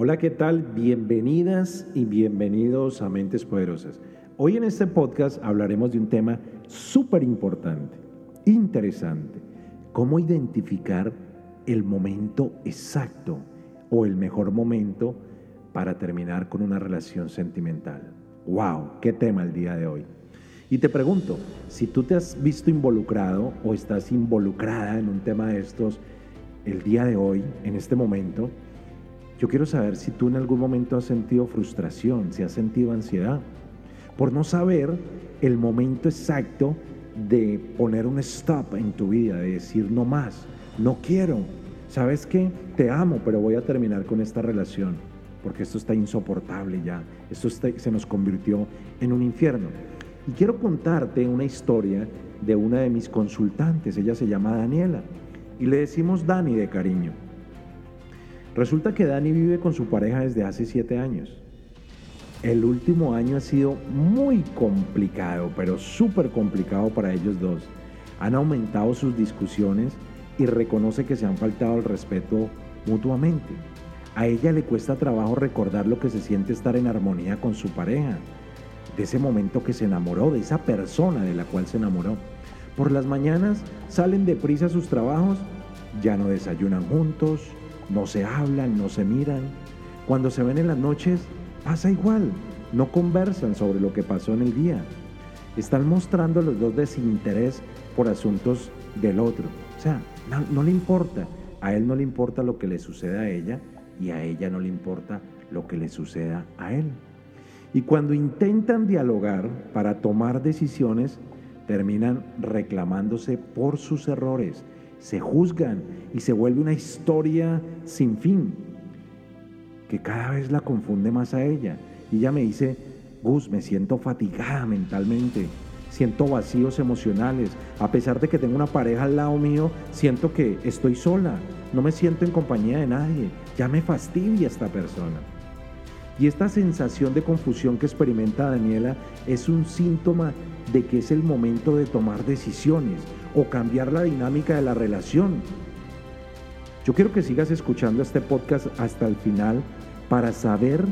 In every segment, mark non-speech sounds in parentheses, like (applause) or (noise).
Hola, ¿qué tal? Bienvenidas y bienvenidos a Mentes Poderosas. Hoy en este podcast hablaremos de un tema súper importante, interesante, cómo identificar el momento exacto o el mejor momento para terminar con una relación sentimental. ¡Wow! ¿Qué tema el día de hoy? Y te pregunto, si tú te has visto involucrado o estás involucrada en un tema de estos el día de hoy, en este momento, yo quiero saber si tú en algún momento has sentido frustración, si has sentido ansiedad, por no saber el momento exacto de poner un stop en tu vida, de decir no más, no quiero. ¿Sabes qué? Te amo, pero voy a terminar con esta relación, porque esto está insoportable ya, esto se nos convirtió en un infierno. Y quiero contarte una historia de una de mis consultantes, ella se llama Daniela, y le decimos Dani de cariño. Resulta que Dani vive con su pareja desde hace siete años. El último año ha sido muy complicado, pero súper complicado para ellos dos. Han aumentado sus discusiones y reconoce que se han faltado el respeto mutuamente. A ella le cuesta trabajo recordar lo que se siente estar en armonía con su pareja, de ese momento que se enamoró, de esa persona de la cual se enamoró. Por las mañanas salen deprisa a sus trabajos, ya no desayunan juntos, no se hablan, no se miran. Cuando se ven en las noches, pasa igual, no conversan sobre lo que pasó en el día. Están mostrando los dos desinterés por asuntos del otro. O sea, no, le importa. A él no le importa lo que le suceda a ella y a ella no le importa lo que le suceda a él. Y cuando intentan dialogar para tomar decisiones, terminan reclamándose por sus errores se juzgan y se vuelve una historia sin fin, que cada vez la confunde más a ella. Y ella me dice, Gus, me siento fatigada mentalmente, siento vacíos emocionales, a pesar de que tengo una pareja al lado mío, siento que estoy sola, no me siento en compañía de nadie, ya me fastidia esta persona. Y esta sensación de confusión que experimenta Daniela es un síntoma de que es el momento de tomar decisiones, o cambiar la dinámica de la relación. Yo quiero que sigas escuchando este podcast hasta el final para saber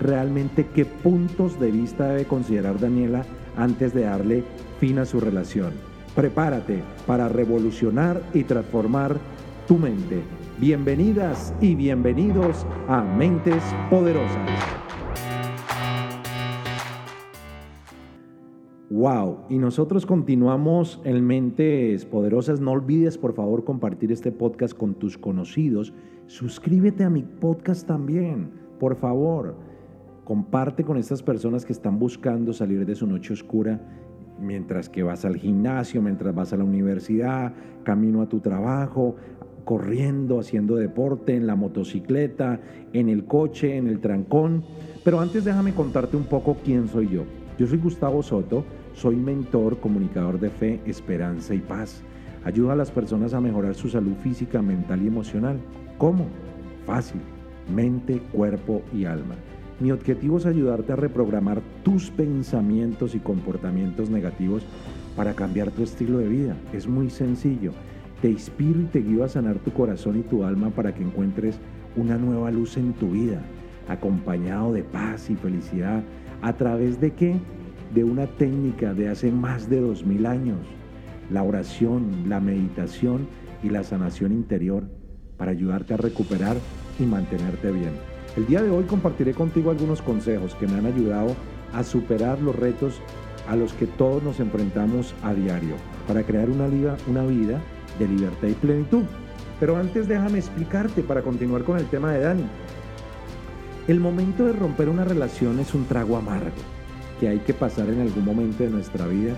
realmente qué puntos de vista debe considerar Daniela antes de darle fin a su relación. Prepárate para revolucionar y transformar tu mente. Bienvenidas y bienvenidos a Mentes Poderosas. Wow, y nosotros continuamos en Mentes Poderosas. No olvides, por favor, compartir este podcast con tus conocidos. Suscríbete a mi podcast también, por favor. Comparte con estas personas que están buscando salir de su noche oscura mientras que vas al gimnasio, mientras vas a la universidad, camino a tu trabajo, corriendo, haciendo deporte, en la motocicleta, en el coche, en el trancón. Pero antes déjame contarte un poco quién soy yo. Yo soy Gustavo Soto soy mentor, comunicador de fe, esperanza y paz. Ayuda a las personas a mejorar su salud física, mental y emocional. ¿Cómo? Fácil. Mente, cuerpo y alma. Mi objetivo es ayudarte a reprogramar tus pensamientos y comportamientos negativos para cambiar tu estilo de vida. Es muy sencillo. Te inspiro y te guío a sanar tu corazón y tu alma para que encuentres una nueva luz en tu vida, acompañado de paz y felicidad. ¿A través de qué? De una técnica de hace más de dos mil años, la oración, la meditación y la sanación interior para ayudarte a recuperar y mantenerte bien. El día de hoy compartiré contigo algunos consejos que me han ayudado a superar los retos a los que todos nos enfrentamos a diario para crear una vida, una vida de libertad y plenitud. Pero antes déjame explicarte para continuar con el tema de Dani. El momento de romper una relación es un trago amargo que hay que pasar en algún momento de nuestra vida,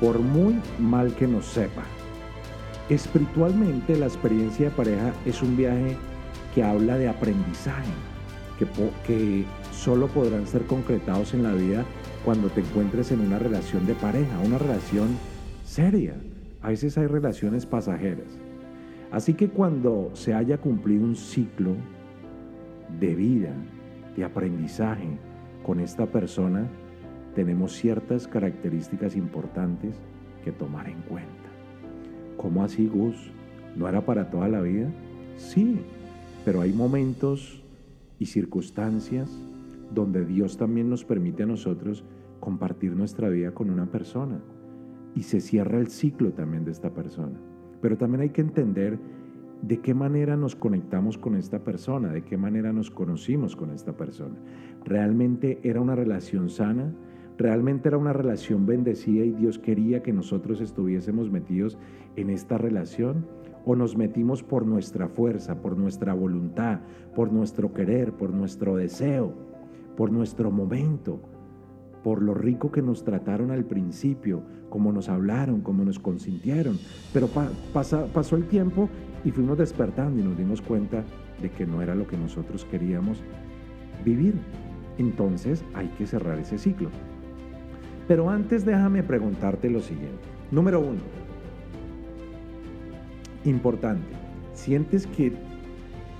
por muy mal que nos sepa. Espiritualmente la experiencia de pareja es un viaje que habla de aprendizaje, que, solo podrán ser concretados en la vida cuando te encuentres en una relación de pareja, una relación seria. A veces hay relaciones pasajeras. Así que cuando se haya cumplido un ciclo de vida, de aprendizaje con esta persona, tenemos ciertas características importantes que tomar en cuenta. ¿Cómo así, Gus? ¿No era para toda la vida? Sí, pero hay momentos y circunstancias donde Dios también nos permite a nosotros compartir nuestra vida con una persona y se cierra el ciclo también de esta persona. Pero también hay que entender de qué manera nos conectamos con esta persona, de qué manera nos conocimos con esta persona. ¿Realmente era una relación sana? ¿Realmente era una relación bendecida y Dios quería que nosotros estuviésemos metidos en esta relación? ¿O nos metimos por nuestra fuerza, por nuestra voluntad, por nuestro querer, por nuestro deseo, por nuestro momento? por lo rico que nos trataron al principio, como nos hablaron, como nos consintieron. Pero pasó el tiempo y fuimos despertando y nos dimos cuenta de que no era lo que nosotros queríamos vivir. Entonces hay que cerrar ese ciclo. Pero antes déjame preguntarte lo siguiente. Número uno, importante, ¿sientes que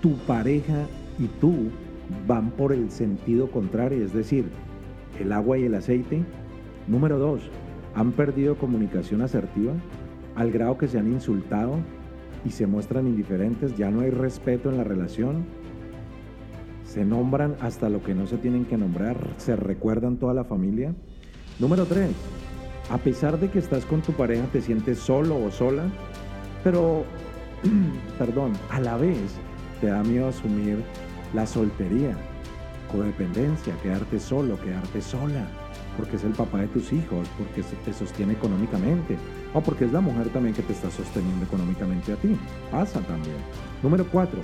tu pareja y tú van por el sentido contrario? Es decir, el agua y el aceite. Número dos, han perdido comunicación asertiva al grado que se han insultado y se muestran indiferentes, ya no hay respeto en la relación, se nombran hasta lo que no se tienen que nombrar, se recuerdan toda la familia. Número tres, a pesar de que estás con tu pareja, te sientes solo o sola, pero, (clears throat) perdón, a la vez te da miedo asumir la soltería codependencia, quedarte solo, quedarte sola, porque es el papá de tus hijos, porque te sostiene económicamente, o porque es la mujer también que te está sosteniendo económicamente a ti. Pasa también. Número cuatro,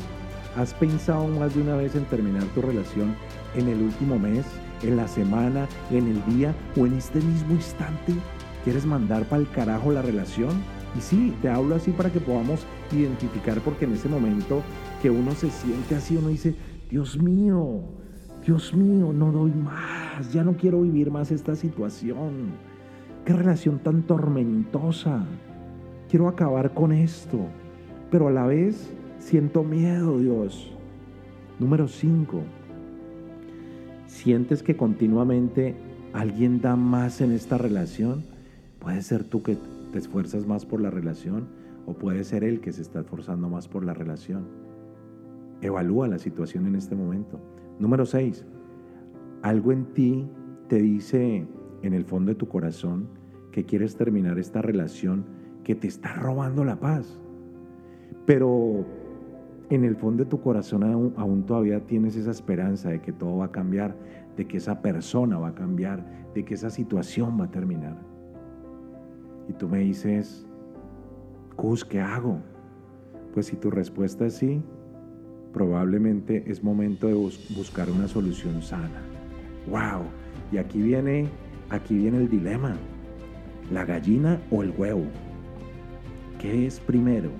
¿has pensado más de una vez en terminar tu relación en el último mes, en la semana, en el día o en este mismo instante? ¿Quieres mandar para el carajo la relación? Y sí, te hablo así para que podamos identificar porque en ese momento que uno se siente así, uno dice, Dios mío, Dios mío, no doy más, ya no quiero vivir más esta situación. Qué relación tan tormentosa. Quiero acabar con esto, pero a la vez siento miedo, Dios. Número 5. ¿Sientes que continuamente alguien da más en esta relación? Puede ser tú que te esfuerzas más por la relación o puede ser él que se está esforzando más por la relación. Evalúa la situación en este momento. Número 6. Algo en ti te dice en el fondo de tu corazón que quieres terminar esta relación que te está robando la paz. Pero en el fondo de tu corazón aún, todavía tienes esa esperanza de que todo va a cambiar, de que esa persona va a cambiar, de que esa situación va a terminar. Y tú me dices, Cus, ¿qué hago? Pues si tu respuesta es sí, probablemente es momento de buscar una solución sana. ¡Wow! Y aquí viene, aquí viene el dilema. ¿La gallina o el huevo? ¿Qué es primero?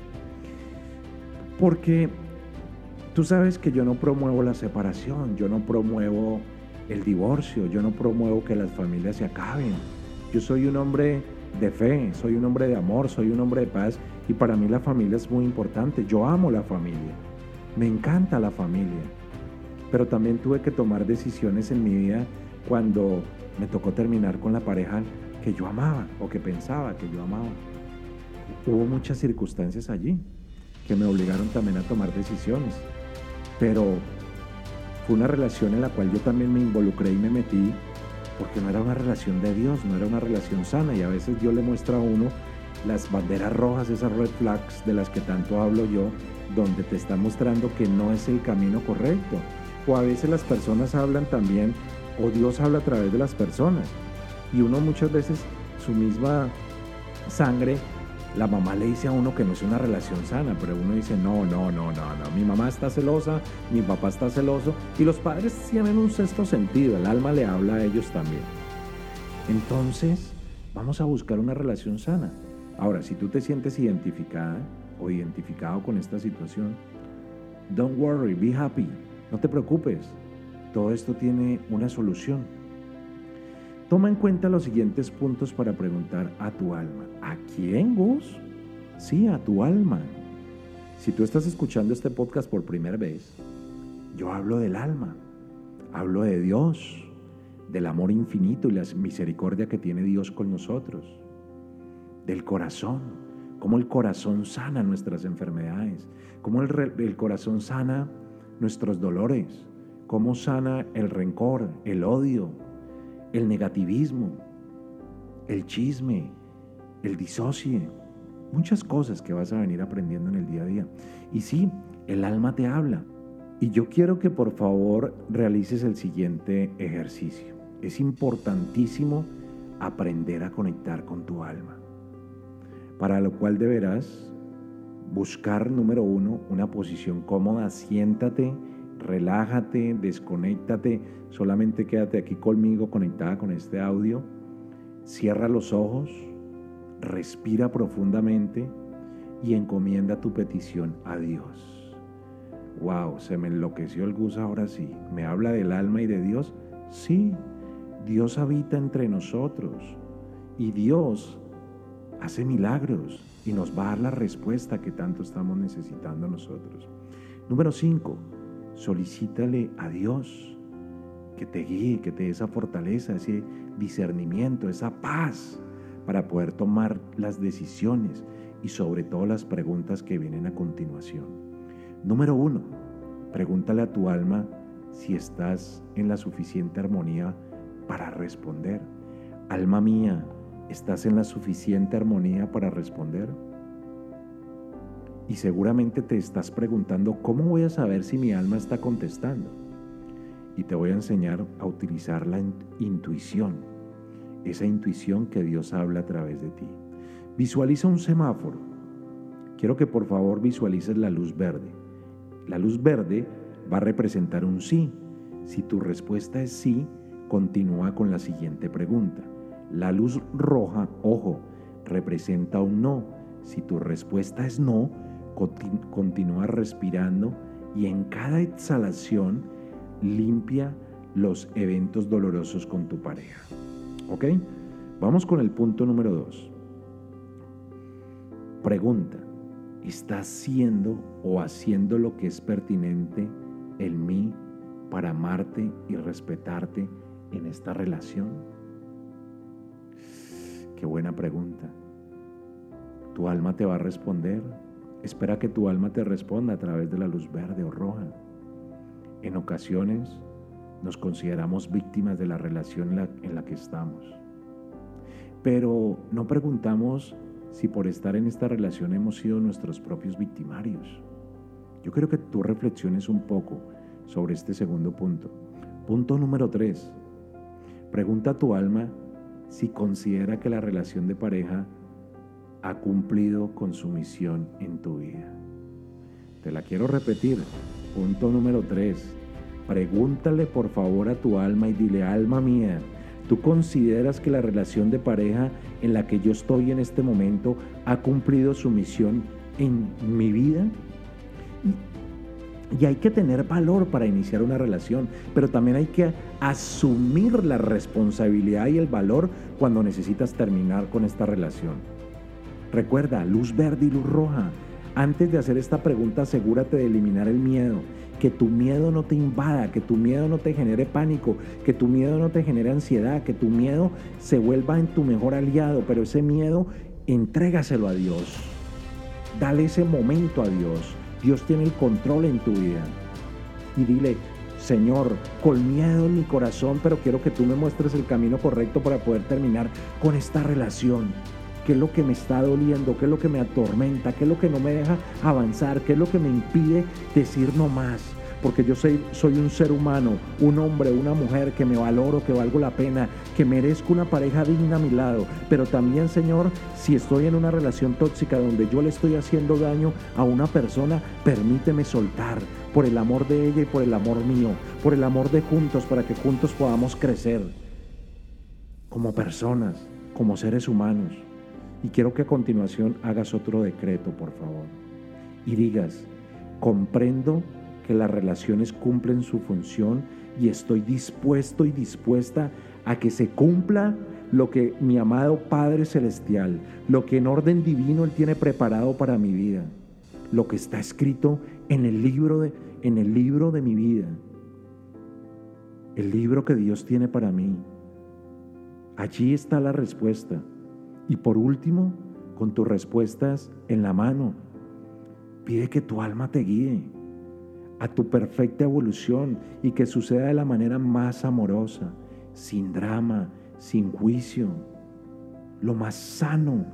Porque tú sabes que yo no promuevo la separación, yo no promuevo el divorcio, yo no promuevo que las familias se acaben. Yo soy un hombre de fe, soy un hombre de amor, soy un hombre de paz y para mí la familia es muy importante. Yo amo la familia. Me encanta la familia, pero también tuve que tomar decisiones en mi vida cuando me tocó terminar con la pareja que yo amaba o que pensaba que yo amaba. Hubo muchas circunstancias allí que me obligaron también a tomar decisiones, pero fue una relación en la cual yo también me involucré y me metí porque no era una relación de Dios, no era una relación sana y a veces Dios le muestra a uno las banderas rojas, esas red flags de las que tanto hablo yo, donde te está mostrando que no es el camino correcto. O a veces las personas hablan también, o Dios habla a través de las personas. Y uno muchas veces, su misma sangre, la mamá le dice a uno que no es una relación sana, pero uno dice, no, no, no, no, no, mi mamá está celosa, mi papá está celoso, y los padres tienen un sexto sentido, el alma le habla a ellos también. Entonces, vamos a buscar una relación sana. Ahora, si tú te sientes identificada o identificado con esta situación, don't worry, be happy, no te preocupes, todo esto tiene una solución. Toma en cuenta los siguientes puntos para preguntar a tu alma. ¿A quién, Gus? Sí, a tu alma. Si tú estás escuchando este podcast por primera vez, yo hablo del alma, hablo de Dios, del amor infinito y la misericordia que tiene Dios con nosotros del corazón, cómo el corazón sana nuestras enfermedades, cómo el, el corazón sana nuestros dolores, cómo sana el rencor, el odio, el negativismo, el chisme, el disocie, muchas cosas que vas a venir aprendiendo en el día a día. Y sí, el alma te habla. Y yo quiero que por favor realices el siguiente ejercicio. Es importantísimo aprender a conectar con tu alma, para lo cual deberás buscar, número uno, una posición cómoda, siéntate, relájate, desconéctate, solamente quédate aquí conmigo conectada con este audio, cierra los ojos, respira profundamente y encomienda tu petición a Dios. Wow, se me enloqueció el gusto ahora sí. ¿Me habla del alma y de Dios? Sí, Dios habita entre nosotros y Dios hace milagros y nos va a dar la respuesta que tanto estamos necesitando nosotros. Número 5, solicítale a Dios que te guíe, que te dé esa fortaleza, ese discernimiento, esa paz para poder tomar las decisiones y sobre todo las preguntas que vienen a continuación. Número uno, pregúntale a tu alma si estás en la suficiente armonía para responder. Alma mía, ¿estás en la suficiente armonía para responder? Y seguramente te estás preguntando, ¿cómo voy a saber si mi alma está contestando? Y te voy a enseñar a utilizar la intuición, esa intuición que Dios habla a través de ti. Visualiza un semáforo. Quiero que por favor visualices la luz verde. La luz verde va a representar un sí. Si tu respuesta es sí, continúa con la siguiente pregunta. La luz roja, ojo, representa un no. Si tu respuesta es no, continúa respirando y en cada exhalación limpia los eventos dolorosos con tu pareja. ¿Ok? Vamos con el punto número dos. Pregunta, ¿estás siendo o haciendo lo que es pertinente en mí para amarte y respetarte en esta relación? Qué buena pregunta. Tu alma te va a responder. Espera que tu alma te responda a través de la luz verde o roja. En ocasiones nos consideramos víctimas de la relación en la, que estamos. Pero no preguntamos si por estar en esta relación hemos sido nuestros propios victimarios. Yo quiero que tú reflexiones un poco sobre este segundo punto. Punto número tres. Pregunta a tu alma si considera que la relación de pareja ha cumplido con su misión en tu vida. Te la quiero repetir. Punto número tres. Pregúntale por favor a tu alma y dile, alma mía, ¿Tú consideras que la relación de pareja en la que yo estoy en este momento ha cumplido su misión en mi vida? Y hay que tener valor para iniciar una relación, pero también hay que asumir la responsabilidad y el valor cuando necesitas terminar con esta relación. Recuerda, luz verde y luz roja. Antes de hacer esta pregunta, asegúrate de eliminar el miedo que tu miedo no te invada, que tu miedo no te genere pánico, que tu miedo no te genere ansiedad, que tu miedo se vuelva en tu mejor aliado, pero ese miedo entrégaselo a Dios. Dale ese momento a Dios. Dios tiene el control en tu vida. Y dile, Señor, con miedo en mi corazón, pero quiero que tú me muestres el camino correcto para poder terminar con esta relación. ¿Qué es lo que me está doliendo? ¿Qué es lo que me atormenta? ¿Qué es lo que no me deja avanzar? ¿Qué es lo que me impide decir no más? Porque yo soy, soy un ser humano, un hombre, una mujer que me valoro, que valgo la pena, que merezco una pareja digna a mi lado. Pero también, Señor, si estoy en una relación tóxica donde yo le estoy haciendo daño a una persona, permíteme soltar por el amor de ella y por el amor mío, por el amor de juntos, para que juntos podamos crecer como personas, como seres humanos. Y quiero que a continuación hagas otro decreto, por favor. Y digas, comprendo que las relaciones cumplen su función y estoy dispuesto y dispuesta a que se cumpla lo que mi amado Padre Celestial, lo que en orden divino Él tiene preparado para mi vida, lo que está escrito en el libro de, en el libro de mi vida, el libro que Dios tiene para mí. Allí está la respuesta. Y por último, con tus respuestas en la mano, pide que tu alma te guíe. a tu perfecta evolución y que suceda de la manera más amorosa, sin drama, sin juicio, lo más sano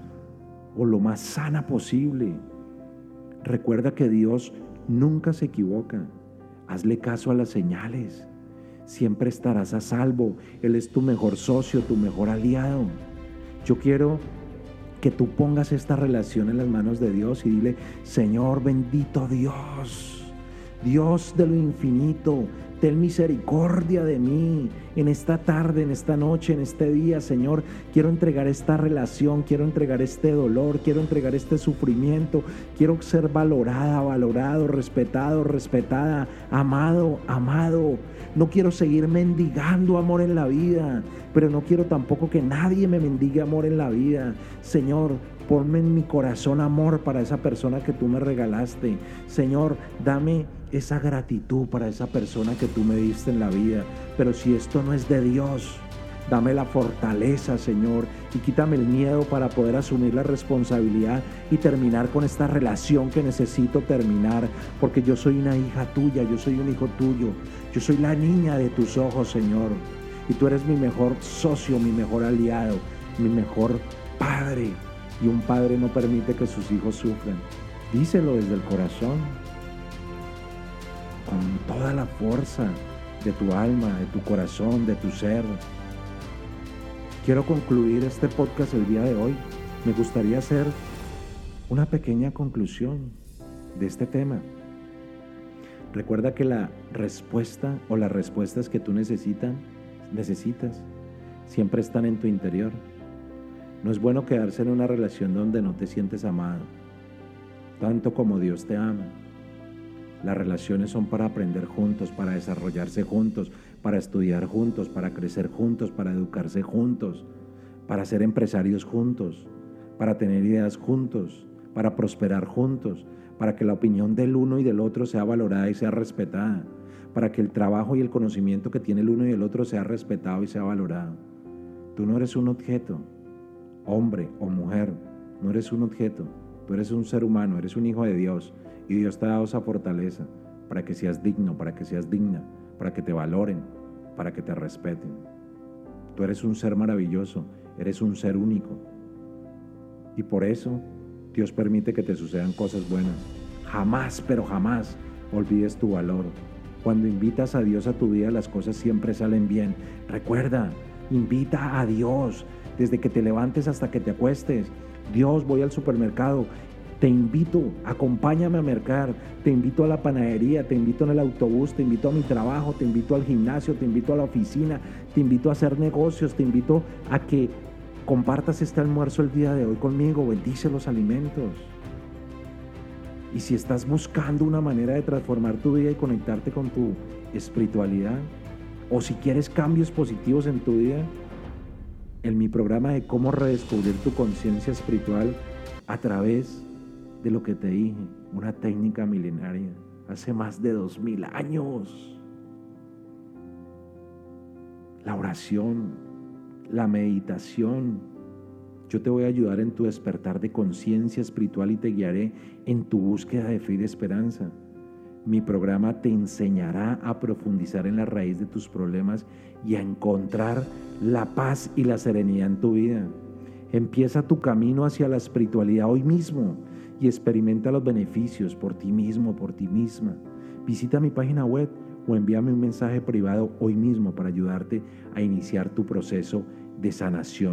o lo más sana posible. Recuerda que Dios nunca se equivoca. Hazle caso a las señales. Siempre estarás a salvo. Él es tu mejor socio, tu mejor aliado. Yo quiero que tú pongas esta relación en las manos de Dios y dile, Señor bendito Dios, Dios de lo infinito, ten misericordia de mí en esta tarde, en esta noche, en este día, Señor. Quiero entregar esta relación, quiero entregar este dolor, quiero entregar este sufrimiento, quiero ser valorada, valorado, respetado, respetada, amado, amado. No quiero seguir mendigando amor en la vida, pero no quiero tampoco que nadie me mendigue amor en la vida. Señor, ponme en mi corazón amor para esa persona que tú me regalaste. Señor, dame esa gratitud para esa persona que tú me diste en la vida. Pero si esto no es de Dios, dame la fortaleza, Señor, y quítame el miedo para poder asumir la responsabilidad y terminar con esta relación que necesito terminar, porque yo soy una hija tuya, yo soy un hijo tuyo, yo soy la niña de tus ojos, Señor, y tú eres mi mejor socio, mi mejor aliado, mi mejor padre, y un padre no permite que sus hijos sufran. Díselo desde el corazón con toda la fuerza de tu alma, de tu corazón, de tu ser. Quiero concluir este podcast el día de hoy. Me gustaría hacer una pequeña conclusión de este tema. Recuerda que la respuesta o las respuestas que tú necesitas, necesitas siempre están en tu interior. No es bueno quedarse en una relación donde no te sientes amado, tanto como Dios te ama. Las relaciones son para aprender juntos, para desarrollarse juntos, para estudiar juntos, para crecer juntos, para educarse juntos, para ser empresarios juntos, para tener ideas juntos, para prosperar juntos, para que la opinión del uno y del otro sea valorada y sea respetada, para que el trabajo y el conocimiento que tiene el uno y el otro sea respetado y sea valorado. Tú no eres un objeto, hombre o mujer, no eres un objeto, tú eres un ser humano, eres un hijo de Dios y Dios te ha dado esa fortaleza para que seas digno, para que seas digna, para que te valoren, para que te respeten. Tú eres un ser maravilloso, eres un ser único. Y por eso Dios permite que te sucedan cosas buenas. Jamás, pero jamás olvides tu valor. Cuando invitas a Dios a tu vida, las cosas siempre salen bien. Recuerda, invita a Dios desde que te levantes hasta que te acuestes. Dios, voy al supermercado. Te invito, acompáñame a mercar, te invito a la panadería, te invito en el autobús, te invito a mi trabajo, te invito al gimnasio, te invito a la oficina, te invito a hacer negocios, te invito a que compartas este almuerzo el día de hoy conmigo, bendice los alimentos. Y si estás buscando una manera de transformar tu vida y conectarte con tu espiritualidad, o si quieres cambios positivos en tu vida, en mi programa de cómo redescubrir tu conciencia espiritual a través de lo que te dije, una técnica milenaria, hace más de dos mil años. La oración, la meditación. Yo te voy a ayudar en tu despertar de conciencia espiritual y te guiaré en tu búsqueda de fe y de esperanza. Mi programa te enseñará a profundizar en la raíz de tus problemas y a encontrar la paz y la serenidad en tu vida. Empieza tu camino hacia la espiritualidad hoy mismo y experimenta los beneficios por ti mismo, por ti misma. Visita mi página web o envíame un mensaje privado hoy mismo para ayudarte a iniciar tu proceso de sanación.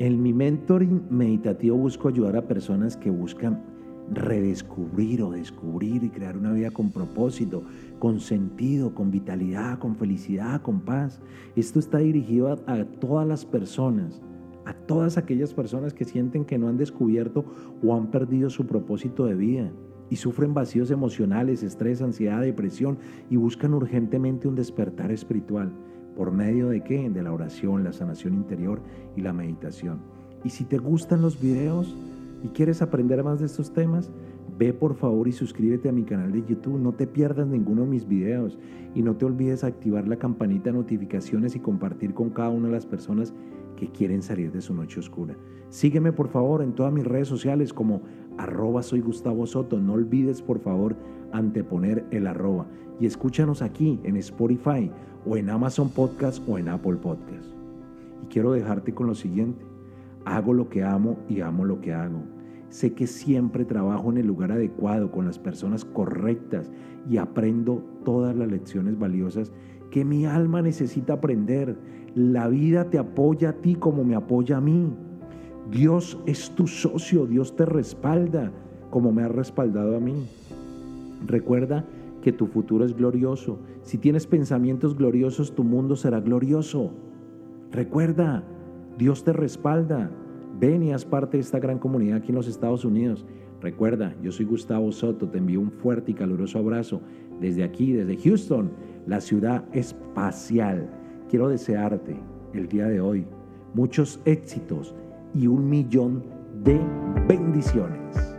En mi mentoring meditativo busco ayudar a personas que buscan redescubrir o descubrir y crear una vida con propósito, con sentido, con vitalidad, con felicidad, con paz. Esto está dirigido a, todas las personas a todas aquellas personas que sienten que no han descubierto o han perdido su propósito de vida y sufren vacíos emocionales, estrés, ansiedad, depresión y buscan urgentemente un despertar espiritual. ¿Por medio de qué? De la oración, la sanación interior y la meditación. Y si te gustan los videos y quieres aprender más de estos temas, ve por favor y suscríbete a mi canal de YouTube. No te pierdas ninguno de mis videos y no te olvides activar la campanita de notificaciones y compartir con cada una de las personas que quieren salir de su noche oscura. Sígueme por favor en todas mis redes sociales como arroba soy Gustavo Soto. No olvides por favor anteponer el arroba. Y escúchanos aquí en Spotify o en Amazon Podcast o en Apple Podcast. Y quiero dejarte con lo siguiente. Hago lo que amo y amo lo que hago. Sé que siempre trabajo en el lugar adecuado, con las personas correctas y aprendo todas las lecciones valiosas que mi alma necesita aprender. La vida te apoya a ti como me apoya a mí. Dios es tu socio, Dios te respalda como me ha respaldado a mí. Recuerda que tu futuro es glorioso. Si tienes pensamientos gloriosos, tu mundo será glorioso. Recuerda, Dios te respalda. Ven y haz parte de esta gran comunidad aquí en los Estados Unidos. Recuerda, yo soy Gustavo Soto, te envío un fuerte y caluroso abrazo desde aquí, desde Houston, la ciudad espacial. Quiero desearte el día de hoy muchos éxitos y un millón de bendiciones.